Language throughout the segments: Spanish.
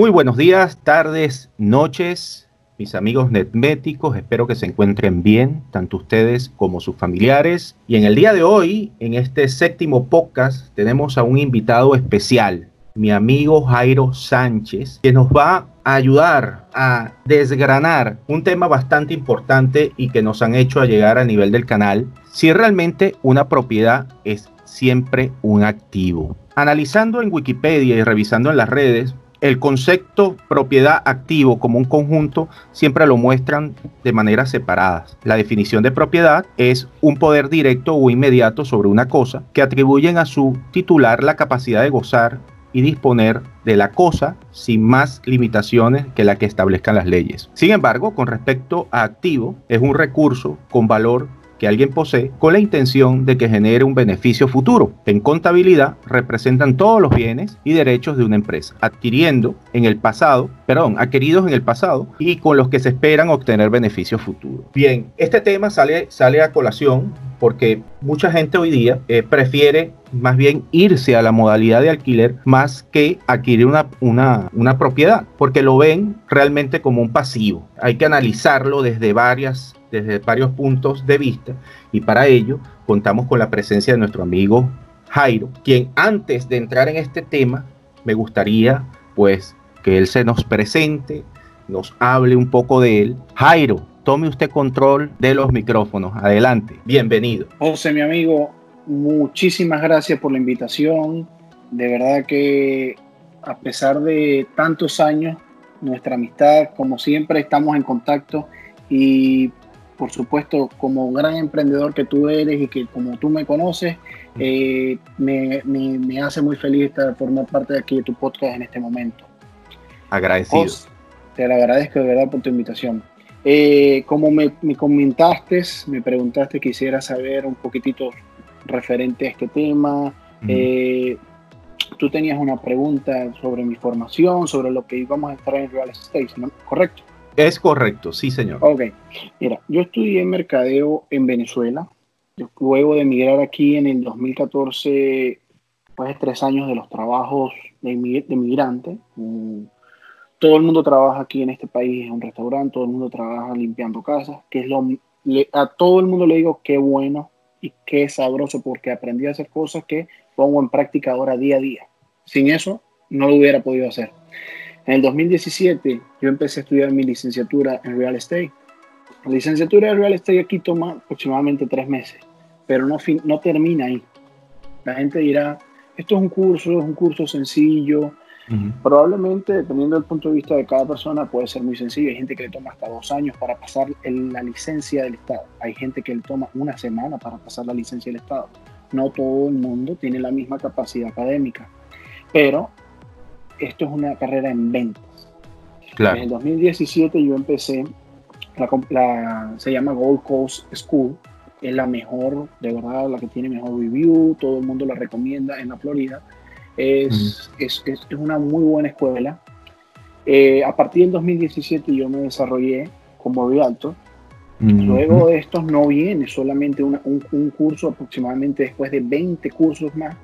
Muy buenos días, tardes, noches, mis amigos netméticos. Espero que se encuentren bien, tanto ustedes como sus familiares. Y en el día de hoy, en este séptimo podcast, tenemos a un invitado especial, mi amigo Jairo Sánchez, que nos va a ayudar a desgranar un tema bastante importante y que nos han hecho llegar a nivel del canal, si realmente una propiedad es siempre un activo. Analizando en Wikipedia y revisando en las redes, el concepto propiedad activo como un conjunto siempre lo muestran de maneras separadas. La definición de propiedad es un poder directo o inmediato sobre una cosa que atribuyen a su titular la capacidad de gozar y disponer de la cosa sin más limitaciones que la que establezcan las leyes. Sin embargo, con respecto a activo, es un recurso con valor que alguien posee con la intención de que genere un beneficio futuro. En contabilidad representan todos los bienes y derechos de una empresa, adquiriendo en el pasado, perdón, adquiridos en el pasado y con los que se esperan obtener beneficios futuros. Bien, este tema sale, sale a colación porque mucha gente hoy día eh, prefiere más bien irse a la modalidad de alquiler más que adquirir una, una, una, propiedad, porque lo ven realmente como un pasivo. Hay que analizarlo desde varias desde varios puntos de vista y para ello contamos con la presencia de nuestro amigo Jairo, quien antes de entrar en este tema me gustaría pues que él se nos presente, nos hable un poco de él. Jairo, tome usted control de los micrófonos. Adelante, bienvenido. José, mi amigo, muchísimas gracias por la invitación. De verdad que a pesar de tantos años, nuestra amistad, como siempre, estamos en contacto y por supuesto, como gran emprendedor que tú eres y que como tú me conoces, eh, me, me, hace muy feliz estar, formar parte de aquí de tu podcast en este momento. Agradecido. te lo agradezco de verdad por tu invitación. Eh, como me, me, comentaste, me preguntaste, quisiera saber un poquitito referente a este tema. Eh, tú tenías una pregunta sobre mi formación, sobre lo que íbamos a estar en real estate, ¿no? ¿correcto? Es correcto, sí, señor. Ok. Mira, yo estudié mercadeo en Venezuela. Luego de emigrar aquí en el 2014, pues tres años de los trabajos de, migrante. Mm, todo el mundo trabaja aquí en este país en un restaurante, todo el mundo trabaja limpiando casas, que es lo a todo el mundo le digo qué bueno y qué sabroso porque aprendí a hacer cosas que pongo en práctica ahora día a día. Sin eso no lo hubiera podido hacer. En el 2017 yo empecé a estudiar mi licenciatura en Real Estate. La licenciatura en Real Estate aquí toma aproximadamente tres meses, pero no, no termina ahí. La gente dirá, esto es un curso, es un curso sencillo. Probablemente, dependiendo del punto de vista de cada persona, puede ser muy sencillo. Hay gente que le toma hasta dos años para pasar la licencia del Estado. Hay gente que le toma una semana para pasar la licencia del Estado. No todo el mundo tiene la misma capacidad académica, pero esto es una carrera en ventas. En el 2017 yo empecé, la, se llama Gold Coast School, es la mejor, de verdad, la que tiene mejor review, todo el mundo la recomienda en la Florida. Es, es, es, una muy buena escuela. Eh, a partir del 2017 yo me desarrollé como realtor. Luego de estos no viene solamente un, un, curso, aproximadamente después de 20 cursos más,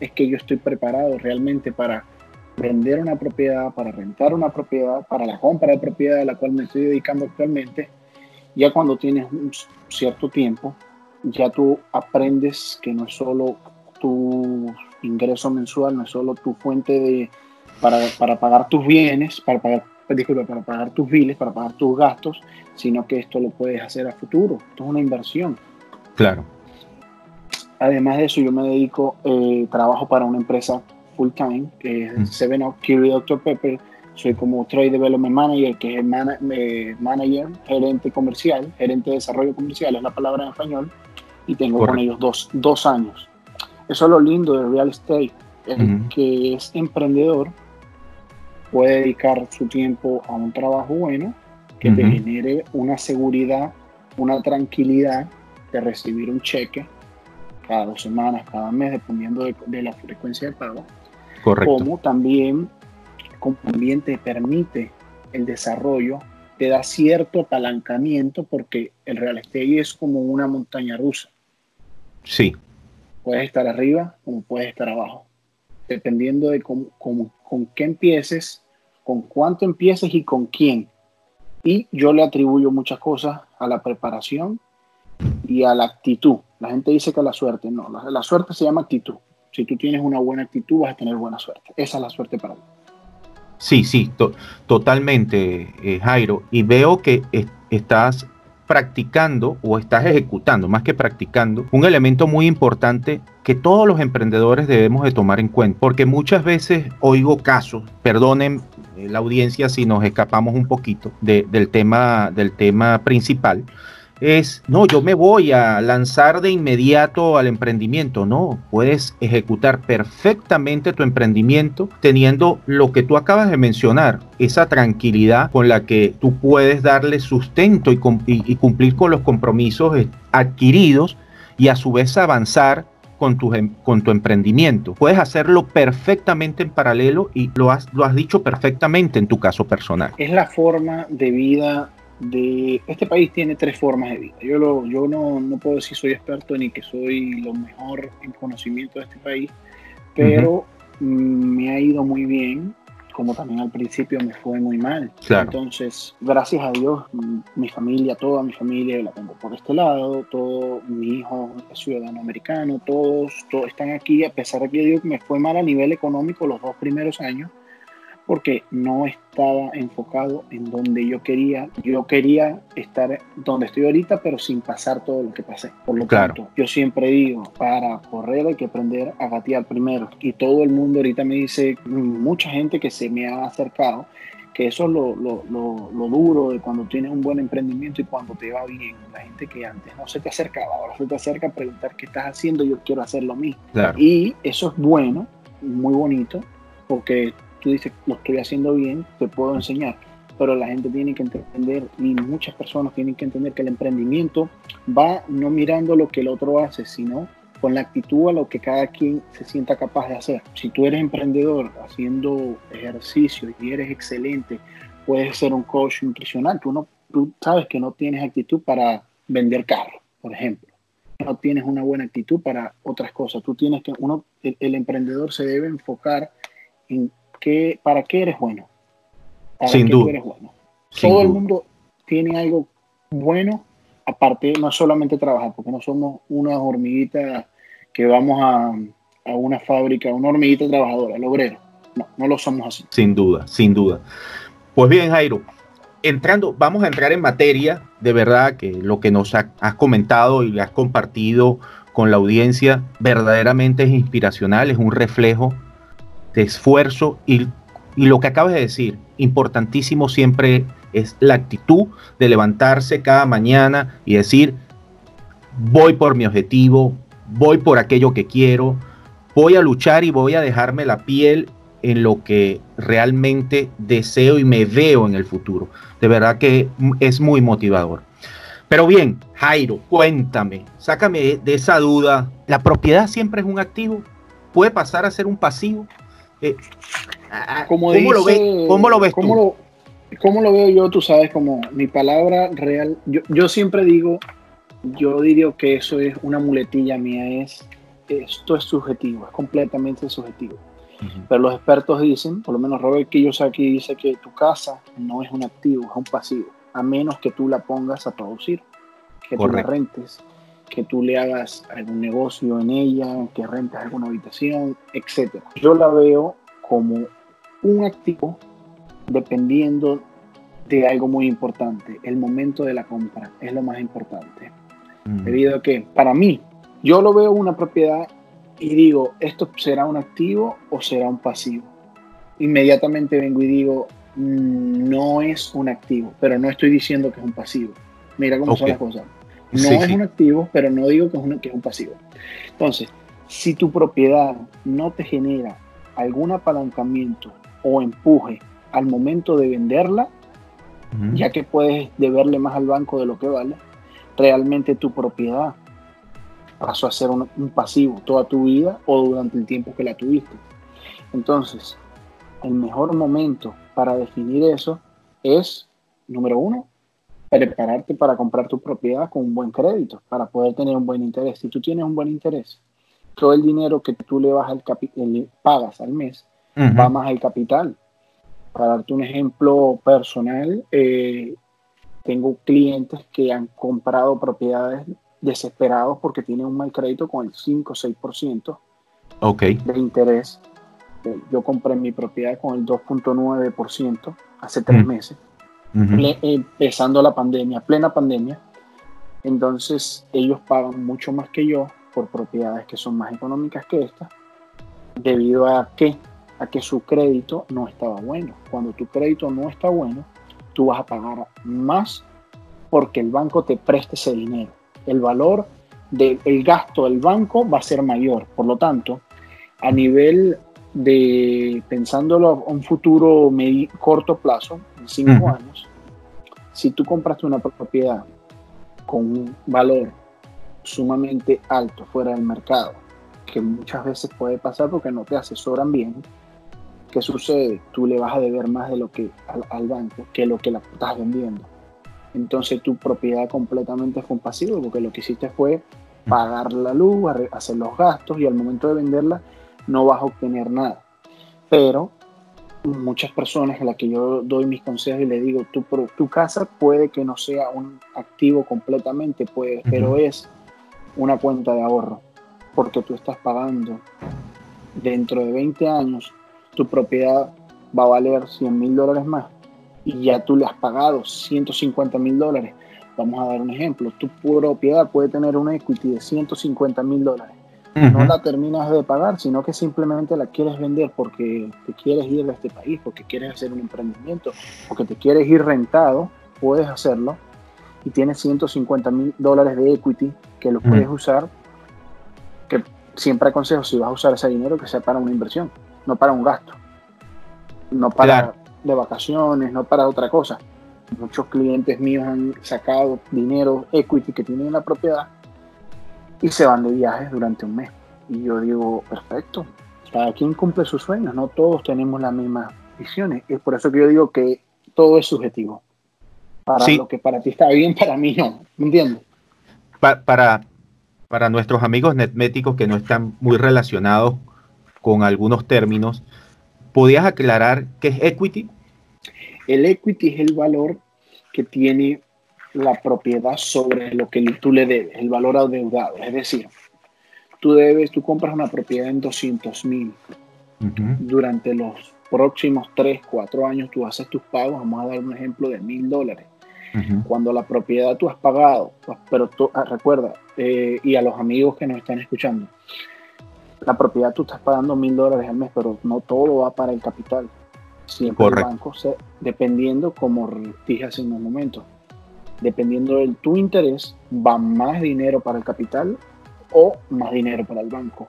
es que yo estoy preparado realmente para vender una propiedad, para rentar una propiedad, para la compra de propiedad a la cual me estoy dedicando actualmente, ya cuando tienes un cierto tiempo, ya tú aprendes que no es solo tu ingreso mensual, no es solo tu fuente de, para, para pagar tus bienes, para pagar, disculpa, para pagar tus biles, para pagar tus gastos, sino que esto lo puedes hacer a futuro. Esto es una inversión. Claro. Además de eso, yo me dedico, eh, trabajo para una empresa full time, que es Seven Up Curie Dr. Pepper. Soy como Trade Development Manager, que es eh, manager, gerente comercial, gerente de desarrollo comercial, es la palabra en español, y tengo con ellos dos, dos años. Eso es lo lindo de real estate, el que es emprendedor puede dedicar su tiempo a un trabajo bueno que te genere una seguridad, una tranquilidad de recibir un cheque cada dos semanas, cada mes, dependiendo de, de la frecuencia de pago como también, como también te permite el desarrollo, te da cierto apalancamiento porque el real estate es como una montaña rusa. Sí. Puedes estar arriba como puedes estar abajo. Dependiendo de cómo, con qué empieces, con cuánto empieces y con quién. Y yo le atribuyo muchas cosas a la preparación y a la actitud. La gente dice que la suerte, no, la, suerte se llama actitud. Si tú tienes una buena actitud vas a tener buena suerte. Esa es la suerte para mí. Sí, sí, totalmente, eh, Jairo. Y veo que estás practicando o estás ejecutando, más que practicando, un elemento muy importante que todos los emprendedores debemos de tomar en cuenta, porque muchas veces oigo casos, perdonen eh, la audiencia si nos escapamos un poquito del, tema, del tema principal, es, no, yo me voy a lanzar de inmediato al emprendimiento. No, puedes ejecutar perfectamente tu emprendimiento teniendo lo que tú acabas de mencionar, esa tranquilidad con la que tú puedes darle sustento y, cumplir con los compromisos adquiridos y a su vez avanzar con tu, em, con tu emprendimiento. Puedes hacerlo perfectamente en paralelo y lo has, lo has dicho perfectamente en tu caso personal. Es la forma de vida de este país tiene tres formas de vida. Yo, lo, yo no, no, puedo decir soy experto ni que soy lo mejor en conocimiento de este país, pero me ha ido muy bien, como también al principio me fue muy mal. Entonces, gracias a Dios, mi familia, toda mi familia la tengo por este lado, todo mi hijo es ciudadano americano, todos, todos están aquí, a pesar de que que me fue mal a nivel económico los dos primeros años porque no estaba enfocado en donde yo quería. Yo quería estar donde estoy ahorita, pero sin pasar todo lo que pasé. Por lo tanto, yo siempre digo, para correr hay que aprender a gatear primero. Y todo el mundo ahorita me dice, mucha gente que se me ha acercado, que eso es lo, lo, lo, duro de cuando tienes un buen emprendimiento y cuando te va bien. La gente que antes no se te acercaba, ahora se te acerca a preguntar qué estás haciendo, yo quiero hacer lo mismo. Y eso es bueno, muy bonito, porque tú dices, lo estoy haciendo bien, te puedo enseñar. Pero la gente tiene que entender, y muchas personas tienen que entender que el emprendimiento va no mirando lo que el otro hace, sino con la actitud a lo que cada quien se sienta capaz de hacer. Si tú eres emprendedor haciendo ejercicio y eres excelente, puedes ser un coach nutricional. Tú, no, tú sabes que no tienes actitud para vender carros, por ejemplo. No tienes una buena actitud para otras cosas. Tú tienes que, uno, el emprendedor se debe enfocar en ¿para qué eres bueno? Sin duda. Todo el mundo tiene algo bueno, aparte no solamente trabajar, porque no somos una hormiguita que vamos a, a una fábrica, una hormiguita trabajadora, el obrero. No, no lo somos así. Sin duda, sin duda. Pues bien, Jairo, entrando, vamos a entrar en materia, de verdad que lo que nos has comentado y has compartido con la audiencia verdaderamente es inspiracional, es un reflejo de esfuerzo y, lo que acabas de decir, importantísimo siempre es la actitud de levantarse cada mañana y decir, voy por mi objetivo, voy por aquello que quiero, voy a luchar y voy a dejarme la piel en lo que realmente deseo y me veo en el futuro. De verdad que es muy motivador. Pero bien, Jairo, cuéntame, sácame de esa duda. ¿La propiedad siempre es un activo? ¿Puede pasar a ser un pasivo? Eh, como ¿cómo, lo ve, ¿Cómo lo ves cómo Lo, ¿Cómo lo veo yo? Tú sabes, como mi palabra real, yo, yo siempre digo, yo diría que eso es una muletilla mía, es esto es subjetivo, es completamente subjetivo. Pero los expertos dicen, por lo menos Robert Kiyosaki dice que tu casa no es un activo, es un pasivo, a menos que tú la pongas a producir, que tú la rentes, que tú le hagas algún negocio en ella, que rentes alguna habitación, etc. Yo la veo como un activo dependiendo de algo muy importante. El momento de la compra es lo más importante. Mm. Debido a que para mí, yo lo veo una propiedad y digo, ¿esto será un activo o será un pasivo? Inmediatamente vengo y digo, mm, no es un activo, pero no estoy diciendo que es un pasivo. Mira cómo son las cosas. No es un activo, pero no digo que es, un, que es un pasivo. Entonces, si tu propiedad no te genera algún apalancamiento o empuje al momento de venderla, ya que puedes deberle más al banco de lo que vale, realmente tu propiedad pasó a ser un, un, pasivo toda tu vida o durante el tiempo que la tuviste. Entonces, el mejor momento para definir eso es, número uno, prepararte para comprar tu propiedad con un buen crédito, para poder tener un buen interés. Si tú tienes un buen interés, todo el dinero que tú le vas al pagas al mes va más al capital. Para darte un ejemplo personal, eh, tengo clientes que han comprado propiedades desesperados porque tienen un mal crédito con el 5 o 6% okay. de interés. Yo compré mi propiedad con el 2.9% hace tres meses, empezando la pandemia, plena pandemia. Entonces ellos pagan mucho más que yo por propiedades que son más económicas que esta, debido a que, a que su crédito no estaba bueno. Cuando tu crédito no está bueno, tú vas a pagar más porque el banco te preste ese dinero. El valor del gasto del banco va a ser mayor. Por lo tanto, a nivel de pensándolo a un futuro corto plazo, en cinco años, si tú compraste una propiedad con un valor sumamente alto fuera del mercado, que muchas veces puede pasar porque no te asesoran bien, ¿qué sucede? Tú le vas a deber más de lo que al, banco que lo que la estás vendiendo. Entonces tu propiedad completamente fue un pasivo porque lo que hiciste fue pagar la luz, hacer los gastos y al momento de venderla no vas a obtener nada. Pero muchas personas a las que yo doy mis consejos y le digo, tu, tu casa puede que no sea un activo completamente, puede, pero es una cuenta de ahorro, porque tú estás pagando dentro de 20 años, tu propiedad va a valer 100 mil dólares más y ya tú le has pagado 150 mil dólares. Vamos a dar un ejemplo, tu propiedad puede tener una equity de 150 mil dólares no la terminas de pagar, sino que simplemente la quieres vender porque te quieres ir de este país, porque quieres hacer un emprendimiento, porque te quieres ir rentado, puedes hacerlo y tienes 150 mil dólares de equity que lo puedes usar, que siempre aconsejo si vas a usar ese dinero que sea para una inversión, no para un gasto, no para de vacaciones, no para otra cosa. Muchos clientes míos han sacado dinero equity que tienen en la propiedad y se van de viajes durante un mes. Y yo digo, perfecto, cada quien cumple sus sueños, no todos tenemos las mismas visiones. Es por eso que yo digo que todo es subjetivo. Para lo que para ti está bien, para mí no. ¿Me entiendes? para, para nuestros amigos netméticos que no están muy relacionados con algunos términos, ¿podías aclarar qué es equity? El equity es el valor que tiene la propiedad sobre lo que tú le debes, el valor adeudado. Es decir, tú debes, tú compras una propiedad en 200 mil. Durante los próximos 3, 4 años tú haces tus pagos, vamos a dar un ejemplo de mil dólares. Cuando la propiedad tú has pagado, pues, pero tú, ah, recuerda, eh, y a los amigos que nos están escuchando, la propiedad tú estás pagando mil dólares al mes, pero no todo va para el capital. Siempre el banco, se, dependiendo, como dije hace unos momentos, dependiendo de tu interés, va más dinero para el capital o más dinero para el banco.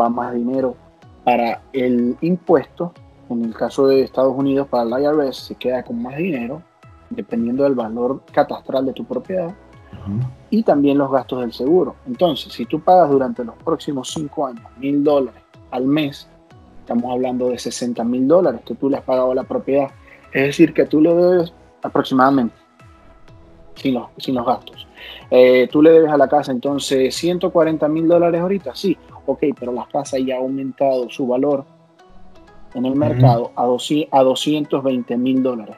Va más dinero para el impuesto. En el caso de Estados Unidos, para el IRS se queda con más dinero, dependiendo del valor catastral de tu propiedad. Y también los gastos del seguro. Entonces, si tú pagas durante los próximos cinco años mil dólares al mes, estamos hablando de 60 mil dólares que tú le has pagado a la propiedad. Es decir, que tú le debes aproximadamente sin los, sin los gastos. Eh, tú le debes a la casa entonces 140 mil dólares ahorita, sí, ok, pero la casa ya ha aumentado su valor en el mercado a, a 220 mil dólares.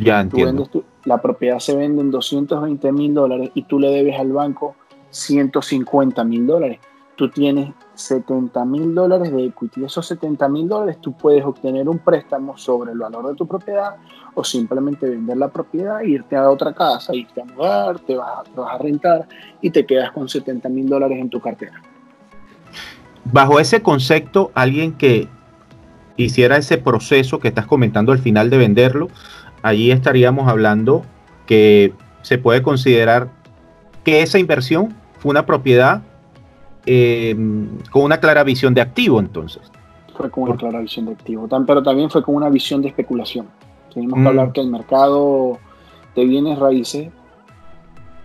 Ya entiendo. la propiedad se vende en 220 mil dólares y tú le debes al banco 150 mil dólares. Tú tienes 70 mil dólares de equity. Esos 70 mil dólares tú puedes obtener un préstamo sobre el valor de tu propiedad o simplemente vender la propiedad, irte a otra casa, irte a mudar, te vas, a rentar y te quedas con 70 mil dólares en tu cartera. Bajo ese concepto, alguien que hiciera ese proceso que estás comentando al final de venderlo, allí estaríamos hablando que se puede considerar que esa inversión fue una propiedad eh, con una clara visión de activo entonces. Fue con una clara visión de activo, pero también fue con una visión de especulación. Tenemos que hablar mm. que el mercado de bienes raíces,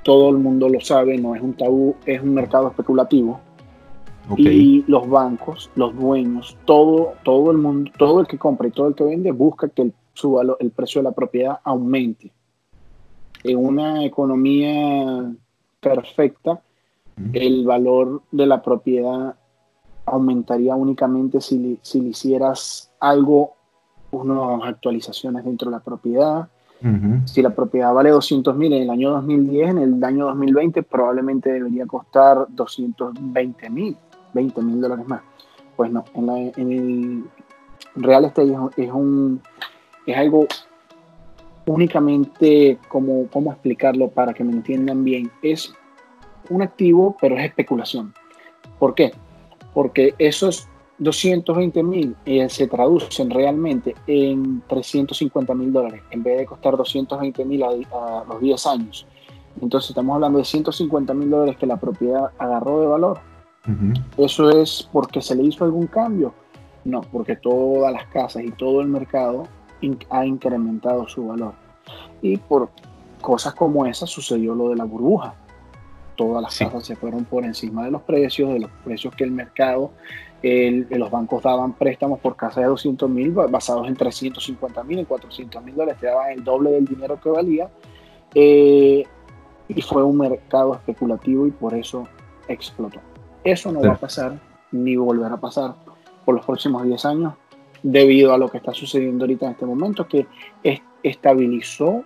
todo el mundo lo sabe, no es un tabú, es un mercado especulativo. Y los bancos, los dueños, todo, todo el mundo, todo el que compra y todo el que vende busca que el, el precio de la propiedad aumente. En una economía perfecta, el valor de la propiedad aumentaría únicamente si, si le hicieras algo unas actualizaciones dentro de la propiedad. Si la propiedad vale 200 mil en el año 2010, en el año 2020 probablemente debería costar 220 mil, 20 mil dólares más. Pues no, en, el real estate es, un, es algo únicamente, como, ¿cómo explicarlo para que me entiendan bien? Es un activo, pero es especulación. ¿Por qué? Porque esos 220 mil eh, se traducen realmente en 350 mil dólares en vez de costar 220 mil a, los 10 años. Entonces estamos hablando de 150 mil dólares que la propiedad agarró de valor. ¿Eso es porque se le hizo algún cambio? No, porque todas las casas y todo el mercado ha incrementado su valor. Y por cosas como esa sucedió lo de la burbuja. Todas las casas se fueron por encima de los precios, de los precios que el mercado los bancos daban préstamos por casa de 200 mil basados en 350 mil, en 400 mil dólares, te daban el doble del dinero que valía. Eh, y fue un mercado especulativo y por eso explotó. Eso no va a pasar ni volverá a pasar por los próximos 10 años debido a lo que está sucediendo ahorita en este momento, que estabilizó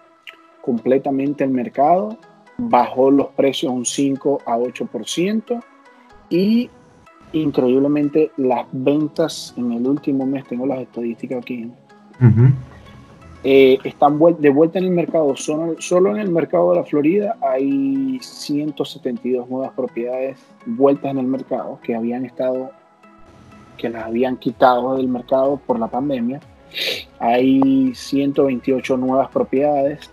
completamente el mercado, bajó los precios un 5 a 8% y increíblemente las ventas en el último mes, tengo las estadísticas aquí, eh, están de vuelta en el mercado. Solo, solo, en el mercado de la Florida hay 172 nuevas propiedades vueltas en el mercado que habían estado, que las habían quitado del mercado por la pandemia. Hay 128 nuevas propiedades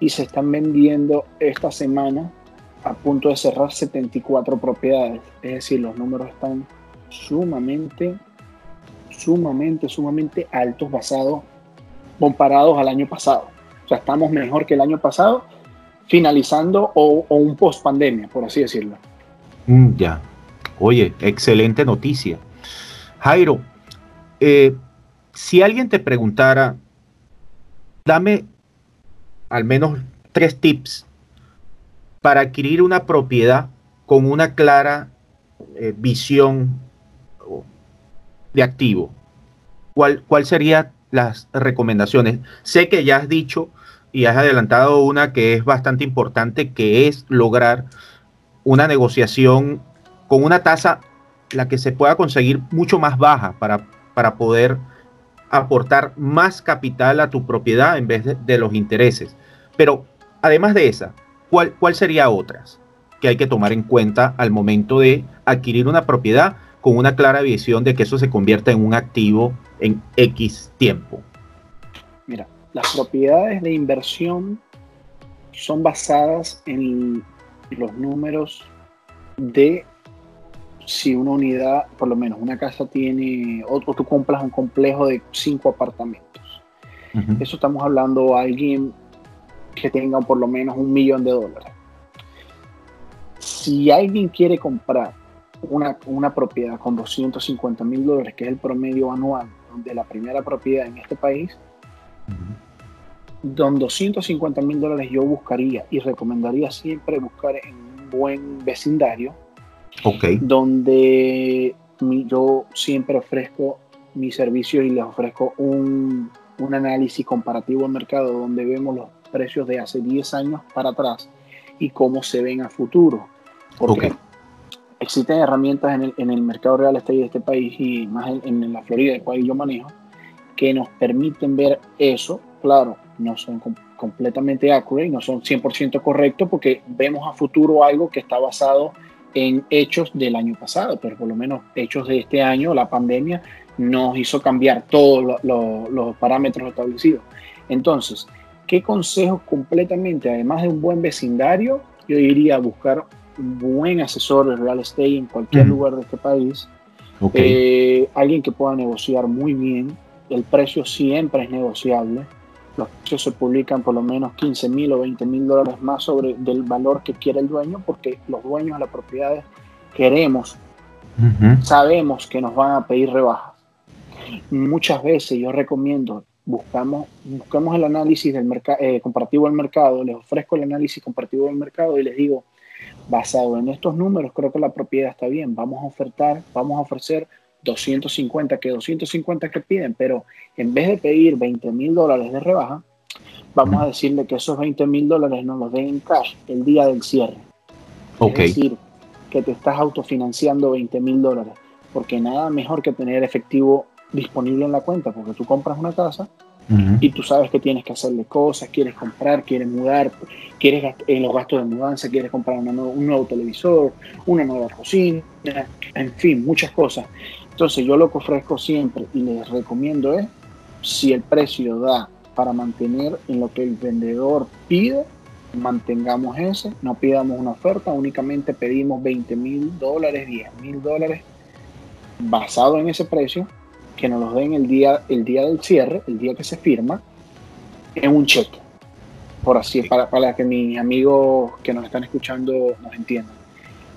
y se están vendiendo esta semana a punto de cerrar 74 propiedades. Es decir, los números están sumamente, sumamente, sumamente altos basados, comparados al año pasado. O sea, estamos mejor que el año pasado, finalizando o, un post pandemia, por así decirlo. Mm, ya. Oye, excelente noticia. Jairo, eh, si alguien te preguntara, dame al menos tres tips para adquirir una propiedad con una clara eh, visión de activo, ¿cuál, cuál serían las recomendaciones? Sé que ya has dicho y has adelantado una que es bastante importante, que es lograr una negociación con una tasa la que se pueda conseguir mucho más baja para, para poder aportar más capital a tu propiedad en vez de, los intereses. Pero además de esa, ¿cuál, ¿cuál sería otras que hay que tomar en cuenta al momento de adquirir una propiedad con una clara visión de que eso se convierta en un activo en X tiempo? Mira, las propiedades de inversión son basadas en los números de si una unidad, por lo menos una casa tiene, o, tú compras un complejo de cinco apartamentos. Eso estamos hablando a alguien que tengan por lo menos un millón de dólares. Si alguien quiere comprar una, una propiedad con 250 mil dólares, que es el promedio anual de la primera propiedad en este país, don 250 mil dólares yo buscaría y recomendaría siempre buscar en un buen vecindario, okay. donde yo siempre ofrezco mi servicio y les ofrezco un, un análisis comparativo del mercado donde vemos los precios de hace 10 años para atrás y cómo se ven a futuro. Porque existen herramientas en el, en el, mercado real estate de este país y más en, la Florida, el cual yo manejo, que nos permiten ver eso. Claro, no son completamente accurate, no son 100% correctos porque vemos a futuro algo que está basado en hechos del año pasado, pero por lo menos hechos de este año, la pandemia nos hizo cambiar todos los parámetros establecidos. Entonces, ¿Qué consejos completamente, además de un buen vecindario, yo diría buscar un buen asesor de real estate en cualquier lugar de este país? Eh, alguien que pueda negociar muy bien. El precio siempre es negociable. Los precios se publican por lo menos 15 mil o 20 mil dólares más sobre del valor que quiere el dueño, porque los dueños de las propiedades queremos, sabemos que nos van a pedir rebajas. Muchas veces yo recomiendo buscamos, buscamos el análisis del mercado, eh, comparativo del mercado, les ofrezco el análisis comparativo del mercado y les digo, basado en estos números, creo que la propiedad está bien, vamos a ofertar, vamos a ofrecer 250, que 250 que piden, pero en vez de pedir 20 mil dólares de rebaja, vamos a decirle que esos 20 mil dólares nos los den en cash el día del cierre. Es decir, que te estás autofinanciando 20 mil dólares, porque nada mejor que tener efectivo disponible en la cuenta, porque tú compras una casa y tú sabes que tienes que hacerle cosas, quieres comprar, quieres mudar, quieres en los gastos de mudanza, quieres comprar un nuevo televisor, una nueva cocina, en fin, muchas cosas. Entonces yo lo que ofrezco siempre y les recomiendo es, si el precio da para mantener en lo que el vendedor pide, mantengamos ese, no pidamos una oferta, únicamente pedimos 20 mil dólares, 10 mil dólares, basado en ese precio, que nos los den el día, el día del cierre, el día que se firma, en un cheque, por así, para, para que mis amigos que nos están escuchando nos entiendan.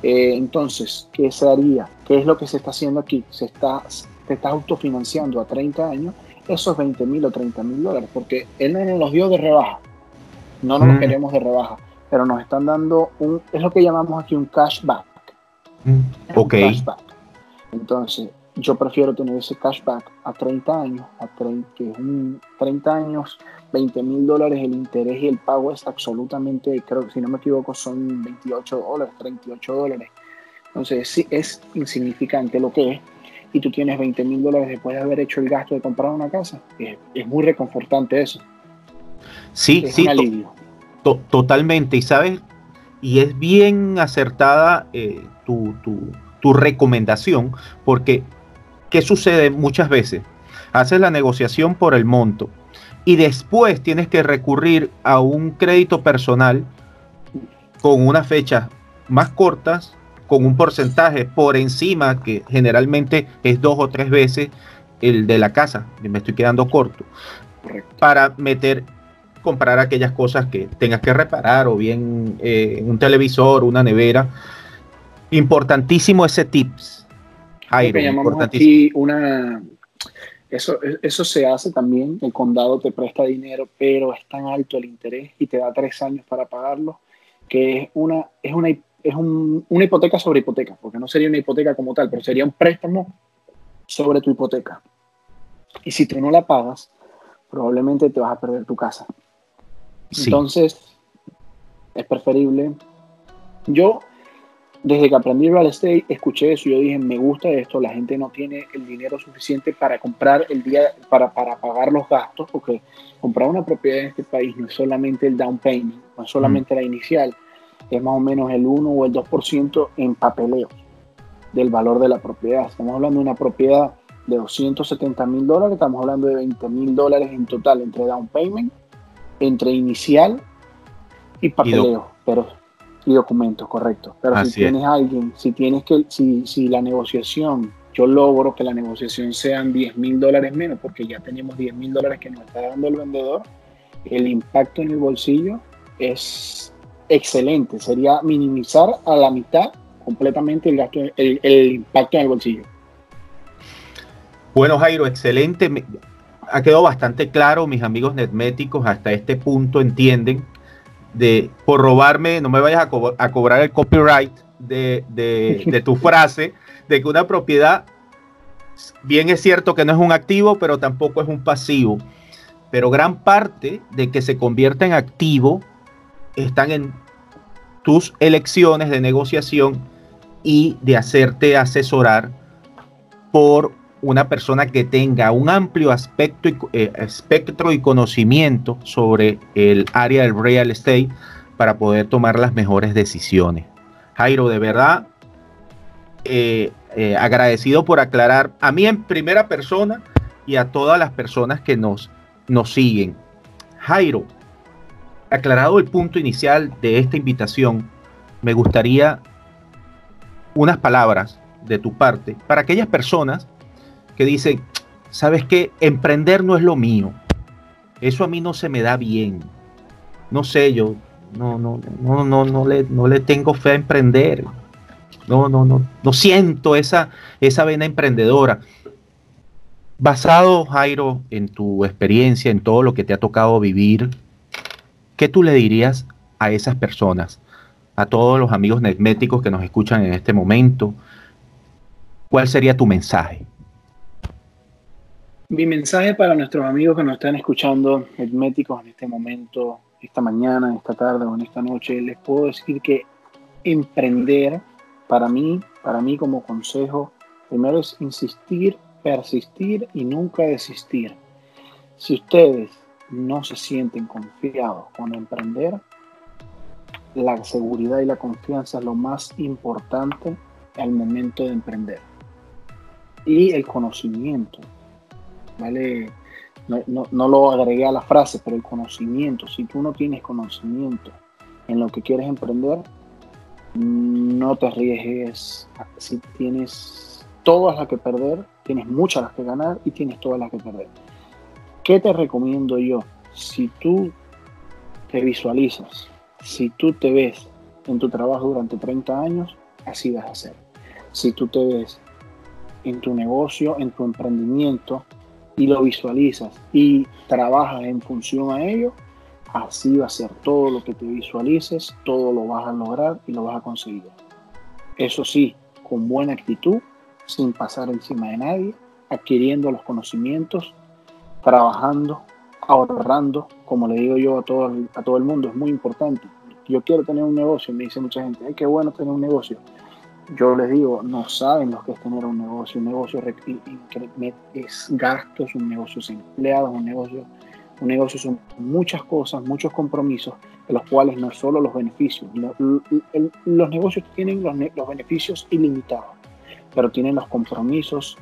Eh, entonces, ¿qué se haría? ¿Qué es lo que se está haciendo aquí? Se está, se está autofinanciando a 30 años esos 20 mil o 30 mil dólares, porque él no nos los dio de rebaja, no nos los mm. queremos de rebaja, pero nos están dando un, es lo que llamamos aquí un cashback. Mm. Ok. cashback. Entonces, yo prefiero tener ese cashback a 30 años, a 30, que es un 30 años, 20 mil dólares, el interés y el pago es absolutamente, creo que si no me equivoco, son 28 dólares, 38 dólares. Entonces, sí, es insignificante lo que es, y tú tienes 20 mil dólares después de haber hecho el gasto de comprar una casa. Es, muy reconfortante eso. Sí, sí, totalmente. Y sabes, y es bien acertada eh, tu, tu recomendación, porque ¿qué sucede muchas veces? Haces la negociación por el monto y después tienes que recurrir a un crédito personal con unas fechas más cortas con un porcentaje por encima, que generalmente es dos o tres veces el de la casa, me estoy quedando corto, para meter, comprar aquellas cosas que tengas que reparar, o bien eh, un televisor, una nevera. Importantísimo ese tips. Jairo, aquí una, eso, eso se hace también, el condado te presta dinero, pero es tan alto el interés y te da tres años para pagarlo, que es una, es una es una hipoteca sobre hipoteca, porque no sería una hipoteca como tal, pero sería un préstamo sobre tu hipoteca. Y si tú no la pagas, probablemente te vas a perder tu casa. Entonces, es preferible. Yo, desde que aprendí real estate, escuché eso y yo dije, me gusta esto, la gente no tiene el dinero suficiente para comprar el día, para, para pagar los gastos, porque comprar una propiedad en este país no es solamente el down payment, no es solamente la inicial, es más o menos el 1 o el 2% en papeleo del valor de la propiedad. Estamos hablando de una propiedad de 270 mil dólares, estamos hablando de 20 mil dólares en total entre down payment, entre inicial y papeleo, y pero y documentos, correcto. Pero si tienes alguien, si tienes que, si, si la negociación, yo logro que la negociación sean 10 mil dólares menos, porque ya tenemos 10 mil dólares que nos está dando el vendedor, el impacto en el bolsillo es excelente. Sería minimizar a la mitad completamente el, gasto, el, impacto en el bolsillo. Bueno, Jairo, excelente. Ha quedado bastante claro, mis amigos netméticos hasta este punto entienden de por robarme, no me vayas a, cobrar el copyright de, de, tu frase, de que una propiedad, bien es cierto que no es un activo, pero tampoco es un pasivo. Pero gran parte de que se convierta en activo están en tus elecciones de negociación y de hacerte asesorar por una persona que tenga un amplio aspecto y, eh, espectro y conocimiento sobre el área del real estate para poder tomar las mejores decisiones. Jairo, de verdad, eh, eh, agradecido por aclarar a mí en primera persona y a todas las personas que nos, nos siguen. Jairo, aclarado el punto inicial de esta invitación, me gustaría unas palabras de tu parte para aquellas personas que dicen, ¿sabes qué? Emprender no es lo mío. Eso a mí no se me da bien. No sé, yo no, no, no, no, no, le, no le tengo fe a emprender. No, no, no, no siento esa, esa vena emprendedora. Basado, Jairo, en tu experiencia, en todo lo que te ha tocado vivir, ¿qué tú le dirías a esas personas? A todos los amigos netméticos que nos escuchan en este momento, ¿cuál sería tu mensaje? Mi mensaje para nuestros amigos que nos están escuchando, herméticos en este momento, esta mañana, esta tarde o en esta noche, les puedo decir que emprender, para mí, para mí como consejo, primero es insistir, persistir y nunca desistir. Si ustedes no se sienten confiados con emprender, la seguridad y la confianza es lo más importante al momento de emprender. Y el conocimiento. No, no, lo agregué a la frase, pero el conocimiento. Si tú no tienes conocimiento en lo que quieres emprender, no te arriesgues. Si tienes todas las que perder, tienes muchas las que ganar y tienes todas las que perder. ¿Qué te recomiendo yo? Si tú te visualizas, si tú te ves en tu trabajo durante 30 años, así vas a ser. Si tú te ves en tu negocio, en tu emprendimiento, y lo visualizas y trabajas en función a ello, así va a ser todo lo que te visualices, todo lo vas a lograr y lo vas a conseguir. Eso sí, con buena actitud, sin pasar encima de nadie, adquiriendo los conocimientos trabajando, ahorrando, como le digo yo a todo, a todo el mundo, es muy importante. Yo quiero tener un negocio, me dice mucha gente, ay, qué bueno tener un negocio. Yo les digo, no saben lo que es tener un negocio. Un negocio es gastos, un negocio es empleados, un negocio, un negocio son muchas cosas, muchos compromisos, de los cuales no solo los beneficios. Los, negocios tienen los, los beneficios ilimitados, pero tienen los compromisos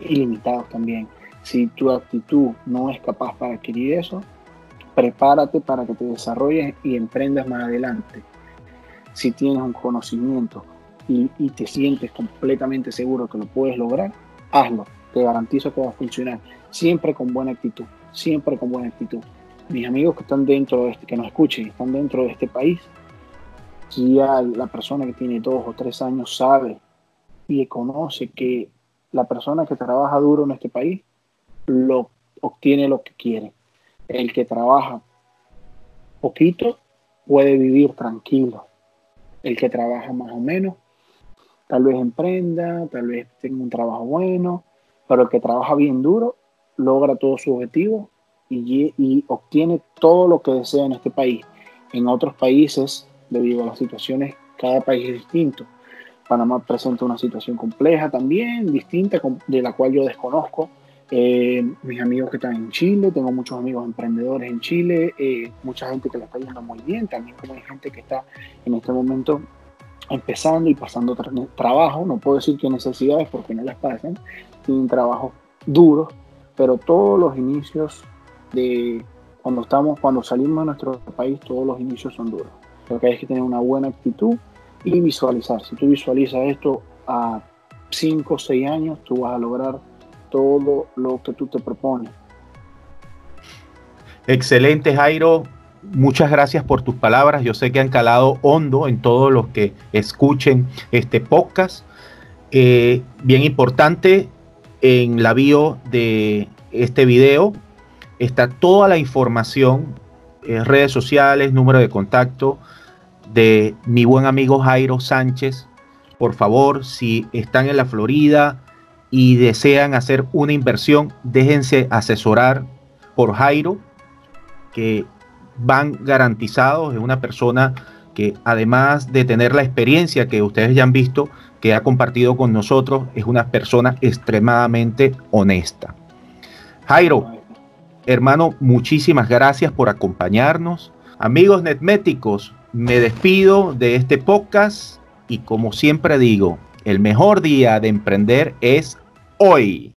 ilimitados también. Si tu actitud no es capaz para adquirir eso, prepárate para que te desarrolles y emprendas más adelante. Si tienes un conocimiento y, te sientes completamente seguro que lo puedes lograr, hazlo. Te garantizo que va a funcionar. Siempre con buena actitud. Siempre con buena actitud. Mis amigos que están dentro de este, que nos escuchen, están dentro de este país, ya la persona que tiene dos o tres años sabe y conoce que la persona que trabaja duro en este país lo obtiene lo que quiere. El que trabaja poquito puede vivir tranquilo. El que trabaja más o menos, tal vez emprenda, tal vez tenga un trabajo bueno, pero el que trabaja bien duro logra todos sus objetivos y, obtiene todo lo que desea en este país. En otros países, debido a las situaciones, cada país es distinto. Panamá presenta una situación compleja también, distinta, de la cual yo desconozco eh, mis amigos que están en Chile, tengo muchos amigos emprendedores en Chile, eh, mucha gente que le está yendo muy bien, también como hay gente que está en este momento empezando y pasando trabajo, no puedo decir que necesidades porque no las pasan, tienen trabajo duro, pero todos los inicios de cuando estamos, cuando salimos de nuestro país, todos los inicios son duros. Lo que hay que tener una buena actitud y visualizar. Si tú visualizas esto a 5 o 6 años, tú vas a lograr todo lo que tú te propones. Excelente, Jairo. Muchas gracias por tus palabras. Yo sé que han calado hondo en todos los que escuchen este podcast. Eh, bien importante, en la bio de este video está toda la información, eh, redes sociales, número de contacto de mi buen amigo Jairo Sánchez. Por favor, si están en la Florida, y desean hacer una inversión, déjense asesorar por Jairo, que van garantizados, es una persona que además de tener la experiencia que ustedes ya han visto, que ha compartido con nosotros, es una persona extremadamente honesta. Jairo, hermano, muchísimas gracias por acompañarnos. Amigos netméticos, me despido de este podcast y como siempre digo, el mejor día de emprender es hoy.